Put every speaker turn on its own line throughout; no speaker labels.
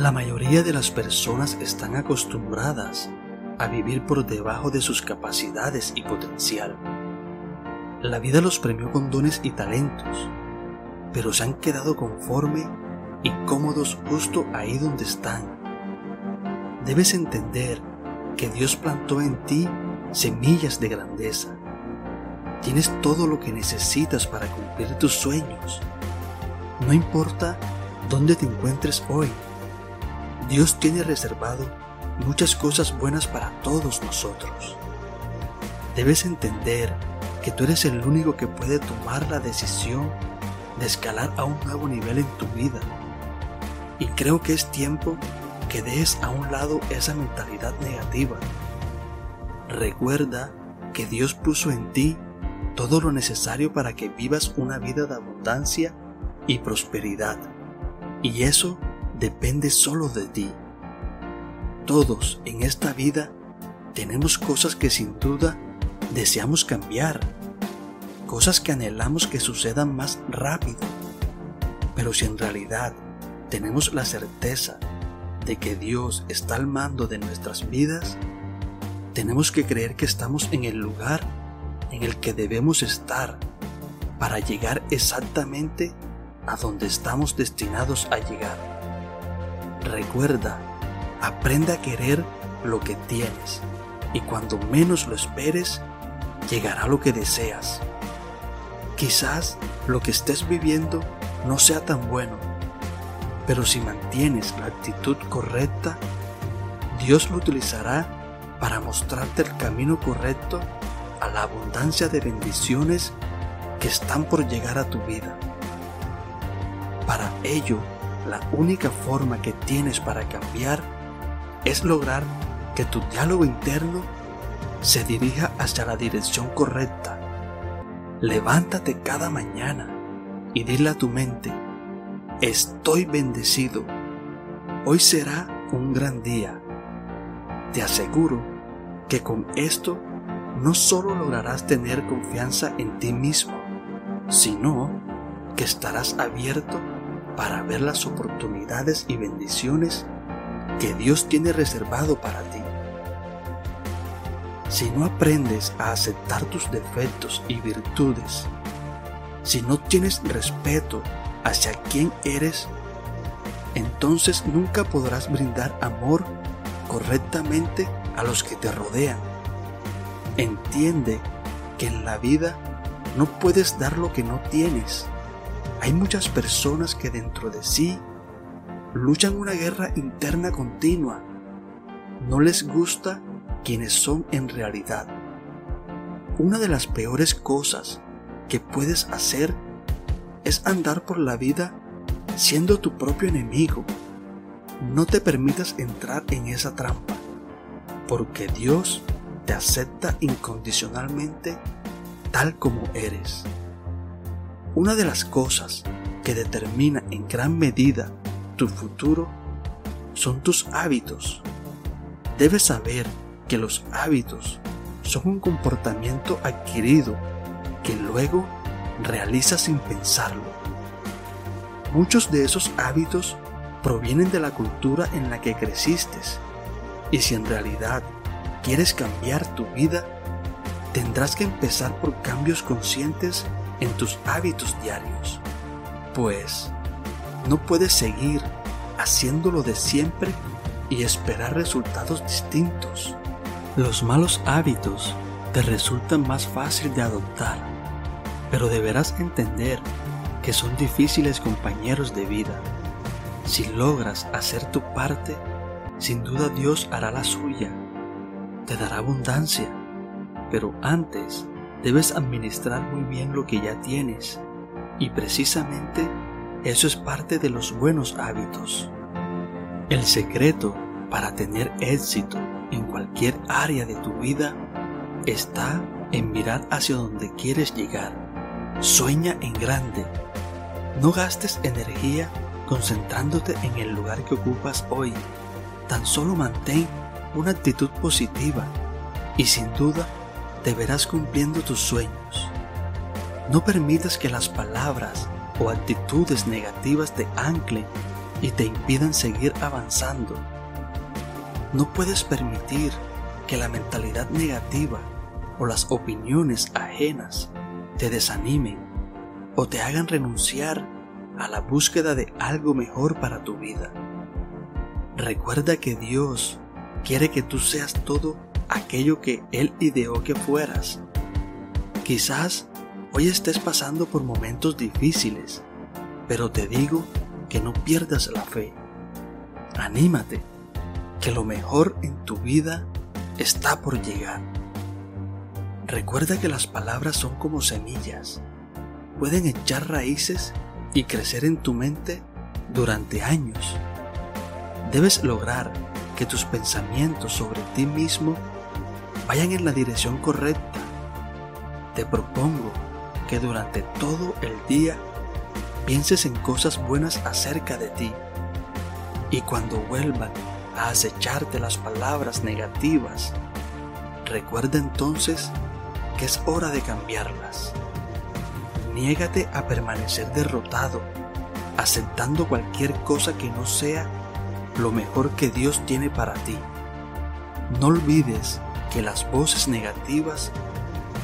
La mayoría de las personas están acostumbradas a vivir por debajo de sus capacidades y potencial. La vida los premió con dones y talentos, pero se han quedado conforme y cómodos justo ahí donde están. Debes entender que Dios plantó en ti semillas de grandeza. Tienes todo lo que necesitas para cumplir tus sueños. No importa dónde te encuentres hoy, Dios tiene reservado muchas cosas buenas para todos nosotros. Debes entender que tú eres el único que puede tomar la decisión de escalar a un nuevo nivel en tu vida. Y creo que es tiempo que des a un lado esa mentalidad negativa. Recuerda que Dios puso en ti todo lo necesario para que vivas una vida de abundancia y prosperidad. Y eso depende solo de ti. Todos en esta vida tenemos cosas que sin duda deseamos cambiar, cosas que anhelamos que sucedan más rápido. Pero si en realidad tenemos la certeza de que Dios está al mando de nuestras vidas, tenemos que creer que estamos en el lugar en el que debemos estar para llegar exactamente a donde estamos destinados a llegar. Recuerda, aprende a querer lo que tienes y cuando menos lo esperes, llegará lo que deseas. Quizás lo que estés viviendo no sea tan bueno, pero si mantienes la actitud correcta, Dios lo utilizará para mostrarte el camino correcto a la abundancia de bendiciones que están por llegar a tu vida. Para ello, la única forma que tienes para cambiar es lograr que tu diálogo interno se dirija hacia la dirección correcta. Levántate cada mañana y dile a tu mente, estoy bendecido, hoy será un gran día. Te aseguro que con esto no solo lograrás tener confianza en ti mismo, sino que estarás abierto para ver las oportunidades y bendiciones que Dios tiene reservado para ti. Si no aprendes a aceptar tus defectos y virtudes, si no tienes respeto hacia quién eres, entonces nunca podrás brindar amor correctamente a los que te rodean. Entiende que en la vida no puedes dar lo que no tienes. Hay muchas personas que dentro de sí luchan una guerra interna continua. No les gusta quienes son en realidad. Una de las peores cosas que puedes hacer es andar por la vida siendo tu propio enemigo. No te permitas entrar en esa trampa, porque Dios te acepta incondicionalmente tal como eres. Una de las cosas que determina en gran medida tu futuro son tus hábitos. Debes saber que los hábitos son un comportamiento adquirido que luego realizas sin pensarlo. Muchos de esos hábitos provienen de la cultura en la que creciste y si en realidad quieres cambiar tu vida, tendrás que empezar por cambios conscientes en tus hábitos diarios, pues no puedes seguir haciéndolo de siempre y esperar resultados distintos. Los malos hábitos te resultan más fácil de adoptar, pero deberás entender que son difíciles compañeros de vida. Si logras hacer tu parte, sin duda Dios hará la suya. Te dará abundancia, pero antes debes administrar muy bien lo que ya tienes, y precisamente eso es parte de los buenos hábitos. El secreto para tener éxito en cualquier área de tu vida está en mirar hacia donde quieres llegar. Sueña en grande. No gastes energía concentrándote en el lugar que ocupas hoy. Tan solo mantén una actitud positiva y sin duda te verás cumpliendo tus sueños. No permitas que las palabras o actitudes negativas te anclen y te impidan seguir avanzando. No puedes permitir que la mentalidad negativa o las opiniones ajenas te desanimen o te hagan renunciar a la búsqueda de algo mejor para tu vida. Recuerda que Dios quiere que tú seas todo aquello que Él ideó que fueras. Quizás hoy estés pasando por momentos difíciles, pero te digo que no pierdas la fe. Anímate, que lo mejor en tu vida está por llegar. Recuerda que las palabras son como semillas. Pueden echar raíces y crecer en tu mente durante años. Debes lograr que tus pensamientos sobre ti mismo vayan en la dirección correcta. Te propongo que durante todo el día pienses en cosas buenas acerca de ti. Y cuando vuelvan a acecharte las palabras negativas, recuerda entonces que es hora de cambiarlas. Niégate a permanecer derrotado, aceptando cualquier cosa que no sea lo mejor que Dios tiene para ti. No olvides que las voces negativas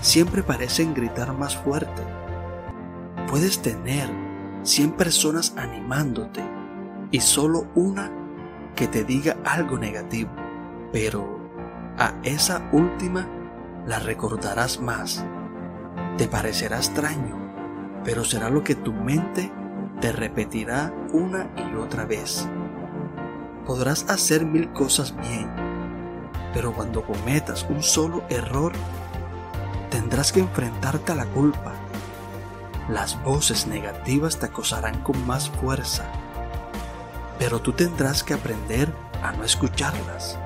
siempre parecen gritar más fuerte. Puedes tener 100 personas animándote y solo una que te diga algo negativo, pero a esa última la recordarás más. Te parecerá extraño, pero será lo que tu mente te repetirá una y otra vez. Podrás hacer mil cosas bien, pero cuando cometas un solo error, tendrás que enfrentarte a la culpa las voces negativas te acosarán con más fuerza, pero tú tendrás que aprender a no escucharlas.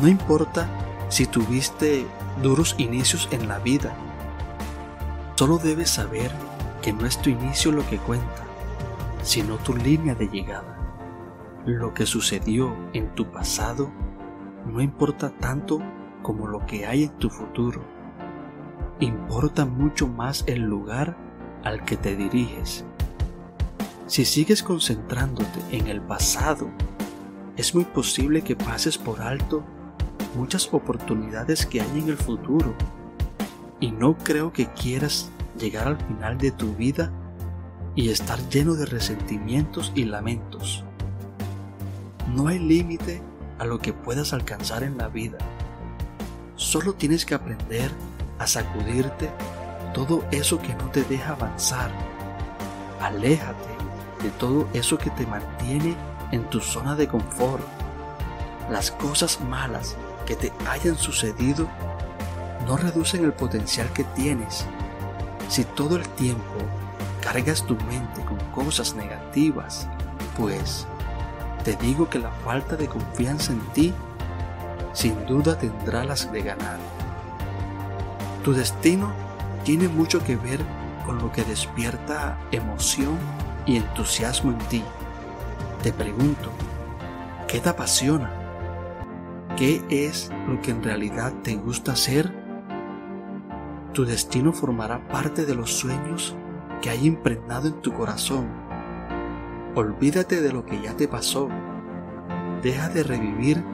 No importa si tuviste duros inicios en la vida, solo debes saber que no es tu inicio lo que cuenta, sino tu línea de llegada. Lo que sucedió en tu pasado no importa tanto como lo que hay en tu futuro importa mucho más el lugar al que te diriges. Si sigues concentrándote en el pasado, es muy posible que pases por alto muchas oportunidades que hay en el futuro. Y no creo que quieras llegar al final de tu vida y estar lleno de resentimientos y lamentos. No hay límite a lo que puedas alcanzar en la vida. Solo tienes que aprender a sacudirte todo eso que no te deja avanzar. Aléjate de todo eso que te mantiene en tu zona de confort. Las cosas malas que te hayan sucedido no reducen el potencial que tienes. Si todo el tiempo cargas tu mente con cosas negativas, pues te digo que la falta de confianza en ti sin duda tendrá las de ganar. Tu destino tiene mucho que ver con lo que despierta emoción y entusiasmo en ti. Te pregunto, ¿qué te apasiona? ¿Qué es lo que en realidad te gusta hacer? Tu destino formará parte de los sueños que hay impregnado en tu corazón. Olvídate de lo que ya te pasó. Deja de revivir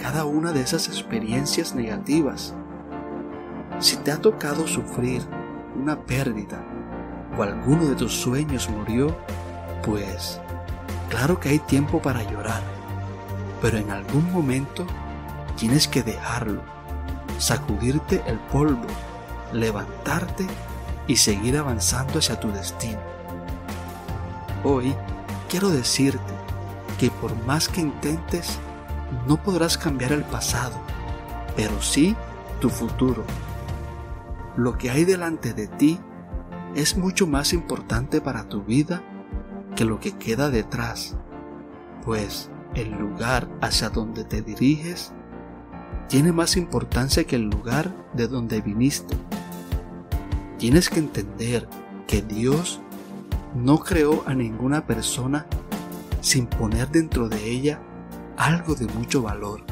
cada una de esas experiencias negativas. Si te ha tocado sufrir una pérdida o alguno de tus sueños murió, pues claro que hay tiempo para llorar, pero en algún momento tienes que dejarlo, sacudirte el polvo, levantarte y seguir avanzando hacia tu destino. Hoy quiero decirte que por más que intentes, no podrás cambiar el pasado, pero sí tu futuro. Lo que hay delante de ti es mucho más importante para tu vida que lo que queda detrás, pues el lugar hacia donde te diriges tiene más importancia que el lugar de donde viniste. Tienes que entender que Dios no creó a ninguna persona sin poner dentro de ella algo de mucho valor.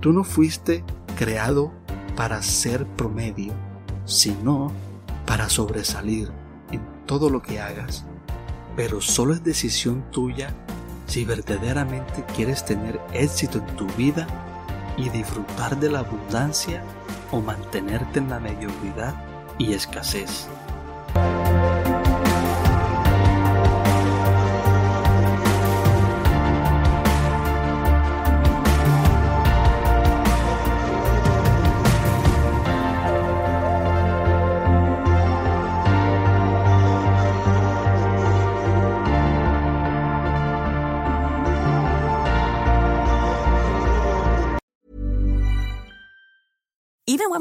Tú no fuiste creado para ser promedio, sino para sobresalir en todo lo que hagas. Pero solo es decisión tuya si verdaderamente quieres tener éxito en tu vida y disfrutar de la abundancia o mantenerte en la mediocridad y escasez.